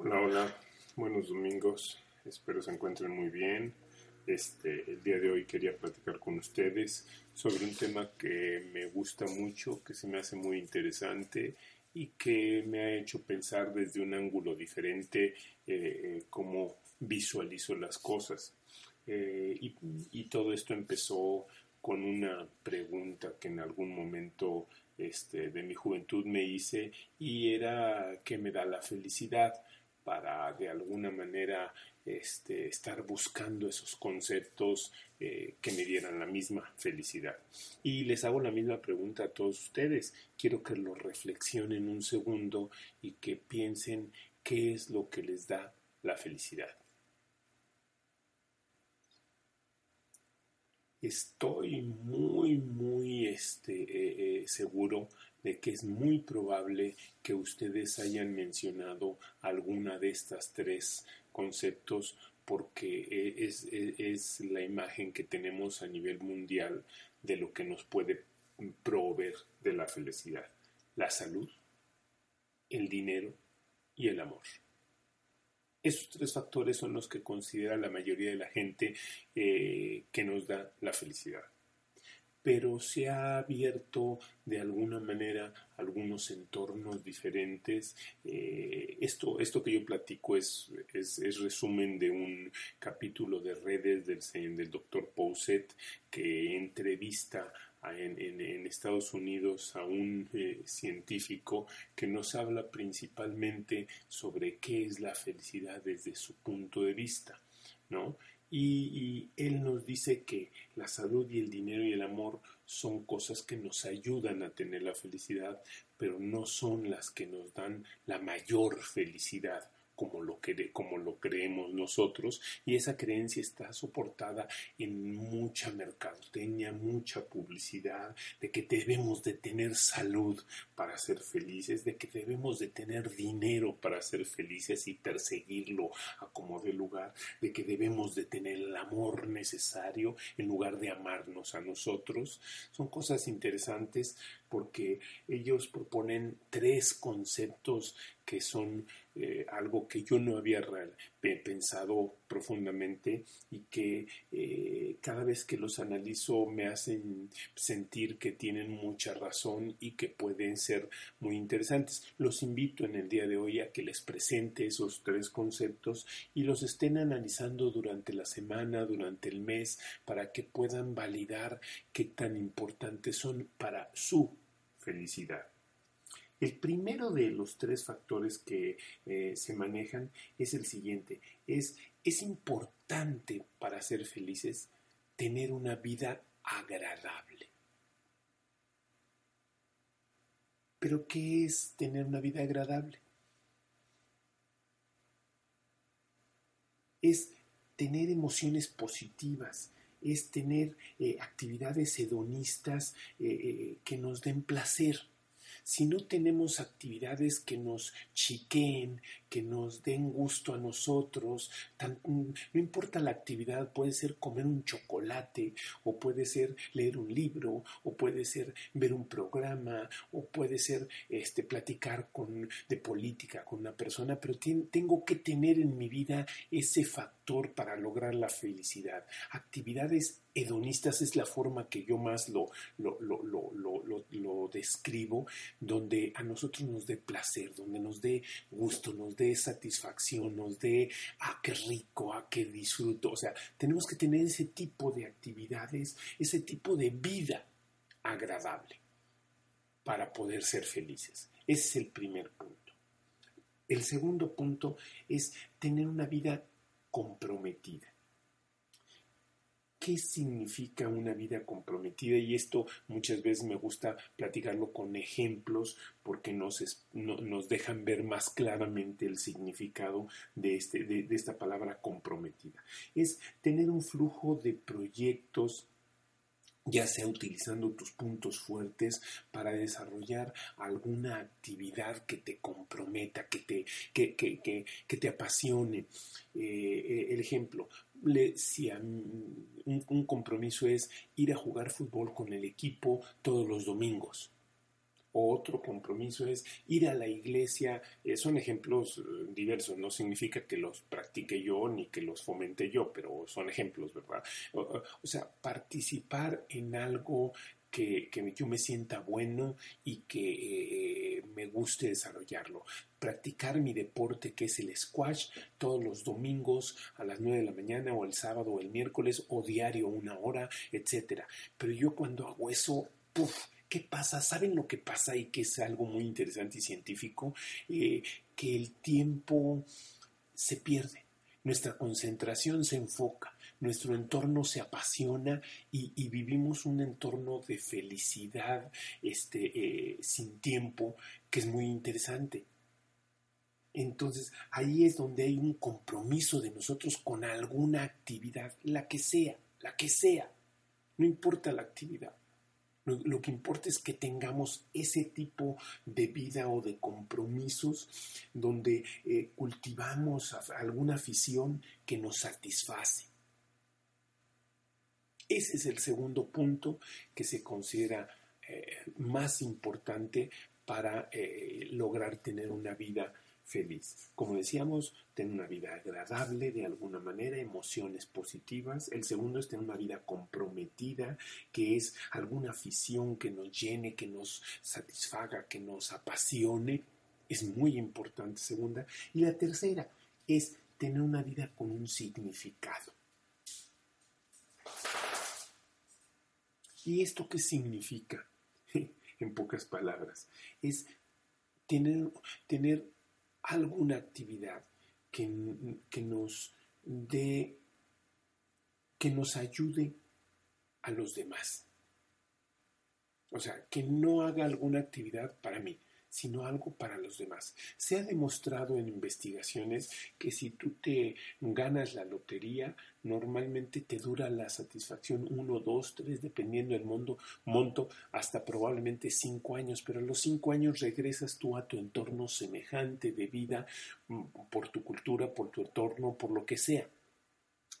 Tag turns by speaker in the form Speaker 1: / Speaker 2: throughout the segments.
Speaker 1: Hola, hola, buenos domingos, espero se encuentren muy bien. Este, el día de hoy quería platicar con ustedes sobre un tema que me gusta mucho, que se me hace muy interesante y que me ha hecho pensar desde un ángulo diferente eh, cómo visualizo las cosas. Eh, y, y, todo esto empezó con una pregunta que en algún momento este, de mi juventud me hice y era ¿qué me da la felicidad? Para de alguna manera este, estar buscando esos conceptos eh, que me dieran la misma felicidad. Y les hago la misma pregunta a todos ustedes. Quiero que lo reflexionen un segundo y que piensen qué es lo que les da la felicidad. Estoy muy, muy este, eh, eh, seguro de que es muy probable que ustedes hayan mencionado alguna de estas tres conceptos porque e, es, es, la imagen que tenemos a nivel mundial de lo que nos puede proveer de la felicidad. La salud, el dinero y el amor. Esos tres factores son los que considera la mayoría de la gente eh, que nos da la felicidad pero se ha abierto de alguna manera algunos entornos diferentes. Eh, esto, esto que yo platico es, es, resumen de un capítulo de redes del, del doctor Pouset que entrevista en, en, Estados Unidos a un eh, científico que nos habla principalmente sobre qué es la felicidad desde su punto de vista, ¿no? Y, él nos dice que la salud y el dinero y el amor son cosas que nos ayudan a tener la felicidad, pero no son las que nos dan la mayor felicidad como lo, que, como lo creemos nosotros y esa creencia está soportada en mucha mercadotecnia, mucha publicidad, de que debemos de tener salud para ser felices, de que debemos de tener dinero para ser felices y perseguirlo a como de lugar, de que debemos de tener el amor necesario en lugar de amarnos a nosotros. Son cosas interesantes porque ellos proponen tres conceptos que son eh, algo que yo no había pensado profundamente y que eh, cada vez que los analizo me hacen sentir que tienen mucha razón y que pueden ser muy interesantes. Los invito en el día de hoy a que les presente esos tres conceptos y los estén analizando durante la semana, durante el mes, para que puedan validar qué tan importantes son para su felicidad. El primero de los tres factores que eh, se manejan es el siguiente. Es, es importante para ser felices tener una vida agradable. Pero ¿qué es tener una vida agradable? Es tener emociones positivas, es tener eh, actividades hedonistas eh, que nos den placer si no tenemos actividades que nos chiqueen, que nos den gusto a nosotros, mm, no importa la actividad, puede ser comer un chocolate, o puede ser leer un libro, o puede ser ver un programa, o puede ser este, platicar de política con una persona, pero tengo que tener en mi vida ese factor para lograr la felicidad. Actividades hedonistas es la forma que yo más lo, lo, lo, lo, describo, donde a nosotros nos dé placer, donde nos dé gusto, nos dé satisfacción, nos dé, ah, qué rico, ah, qué disfruto. O sea, tenemos que tener ese tipo de actividades, ese tipo de vida agradable para poder ser felices. Ese es el primer punto. El segundo punto es tener una vida comprometida. ¿Qué significa una vida comprometida? Y esto muchas veces me gusta platicarlo con ejemplos porque nos, nos dejan ver más claramente el significado de, este, de, esta palabra comprometida. Es tener un flujo de proyectos ya sea utilizando tus puntos fuertes para desarrollar alguna actividad que te comprometa, que te, que, que, que, te apasione. Eh, eh, el ejemplo, si un, compromiso es ir a jugar fútbol con el equipo todos los domingos otro compromiso es ir a la iglesia. Eh, son ejemplos eh, diversos, no significa que los practique yo ni que los fomente yo, pero son ejemplos, ¿verdad? O, sea, participar en algo que, yo me sienta bueno y que eh, me guste desarrollarlo. Practicar mi deporte que es el squash todos los domingos a las 9 de la mañana o el sábado o el miércoles o diario una hora, etcétera. Pero yo cuando hago eso, puff, ¿Qué pasa? ¿Saben lo que pasa y que es algo muy interesante y científico? Eh, que el tiempo se pierde, nuestra concentración se enfoca, nuestro entorno se apasiona y, vivimos un entorno de felicidad este, eh, sin tiempo que es muy interesante. Entonces ahí es donde hay un compromiso de nosotros con alguna actividad, la que sea, la que sea, no importa la actividad. Lo, que importa es que tengamos ese tipo de vida o de compromisos donde eh, cultivamos alguna afición que nos satisface. Ese es el segundo punto que se considera eh, más importante para eh, lograr tener una vida feliz. Como decíamos, tener una vida agradable de alguna manera, emociones positivas. El segundo es tener una vida comprometida, que es alguna afición que nos llene, que nos satisfaga, que nos apasione. Es muy importante, segunda. Y la tercera es tener una vida con un significado. ¿Y esto qué significa? en pocas palabras, es tener, tener alguna actividad que, que nos dé, que nos ayude a los demás. O sea, que no haga alguna actividad para mí, sino algo para los demás. Se ha demostrado en investigaciones que si tú te ganas la lotería, normalmente te dura la satisfacción uno, dos, tres, dependiendo del mundo, monto, hasta probablemente cinco años, pero a los cinco años regresas tú a tu entorno semejante de vida, mm, por tu cultura, por tu entorno, por lo que sea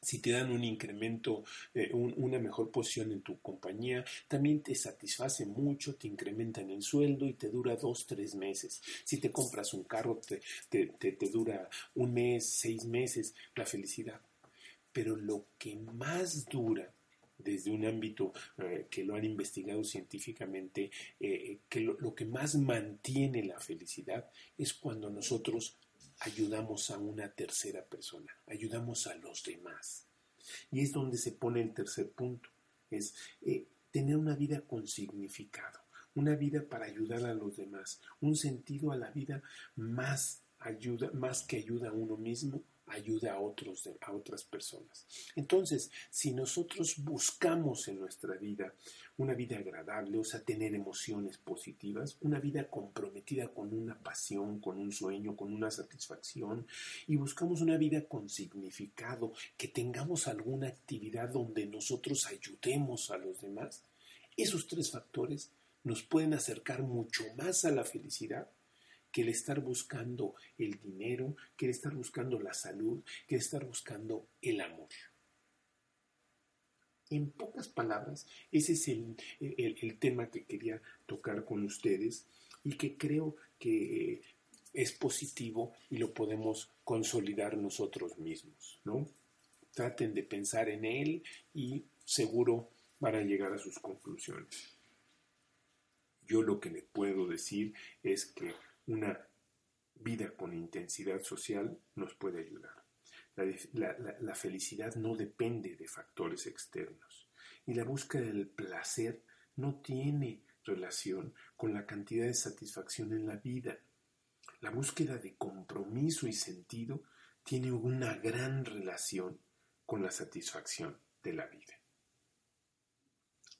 Speaker 1: si te dan un incremento, eh, una mejor posición en tu compañía, también te satisface mucho, te incrementan el sueldo y te dura dos, tres meses. Si te compras un carro, te, te, dura un mes, seis meses, la felicidad. Pero lo que más dura desde un ámbito eh, que lo han investigado científicamente, eh, que lo, que más mantiene la felicidad es cuando nosotros ayudamos a una tercera persona, ayudamos a los demás. Y es donde se pone el tercer punto, es eh, tener una vida con significado, una vida para ayudar a los demás, un sentido a la vida más ayuda, más que ayuda a uno mismo, ayuda a, otros, a otras personas. Entonces, si nosotros buscamos en nuestra vida una vida agradable, o sea, tener emociones positivas, una vida comprometida con una pasión, con un sueño, con una satisfacción, y buscamos una vida con significado, que tengamos alguna actividad donde nosotros ayudemos a los demás, esos tres factores nos pueden acercar mucho más a la felicidad que el estar buscando el dinero, que el estar buscando la salud, que el estar buscando el amor. En pocas palabras, ese es el, tema que quería tocar con ustedes y que creo que es positivo y lo podemos consolidar nosotros mismos, ¿no? Traten de pensar en él y seguro van a llegar a sus conclusiones. Yo lo que le puedo decir es que una vida con intensidad social nos puede ayudar. La, felicidad no depende de factores externos y la búsqueda del placer no tiene relación con la cantidad de satisfacción en la vida. La búsqueda de compromiso y sentido tiene una gran relación con la satisfacción de la vida.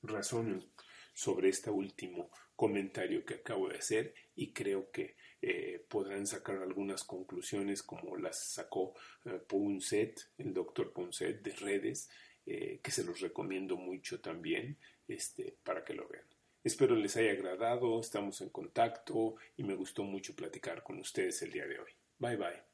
Speaker 1: razonen sobre este último comentario que acabo de hacer y creo que eh, podrán sacar algunas conclusiones como las sacó eh, el doctor Ponset de redes, eh, que se los recomiendo mucho también este, para que lo vean. Espero les haya agradado, estamos en contacto y me gustó mucho platicar con ustedes el día de hoy. Bye bye.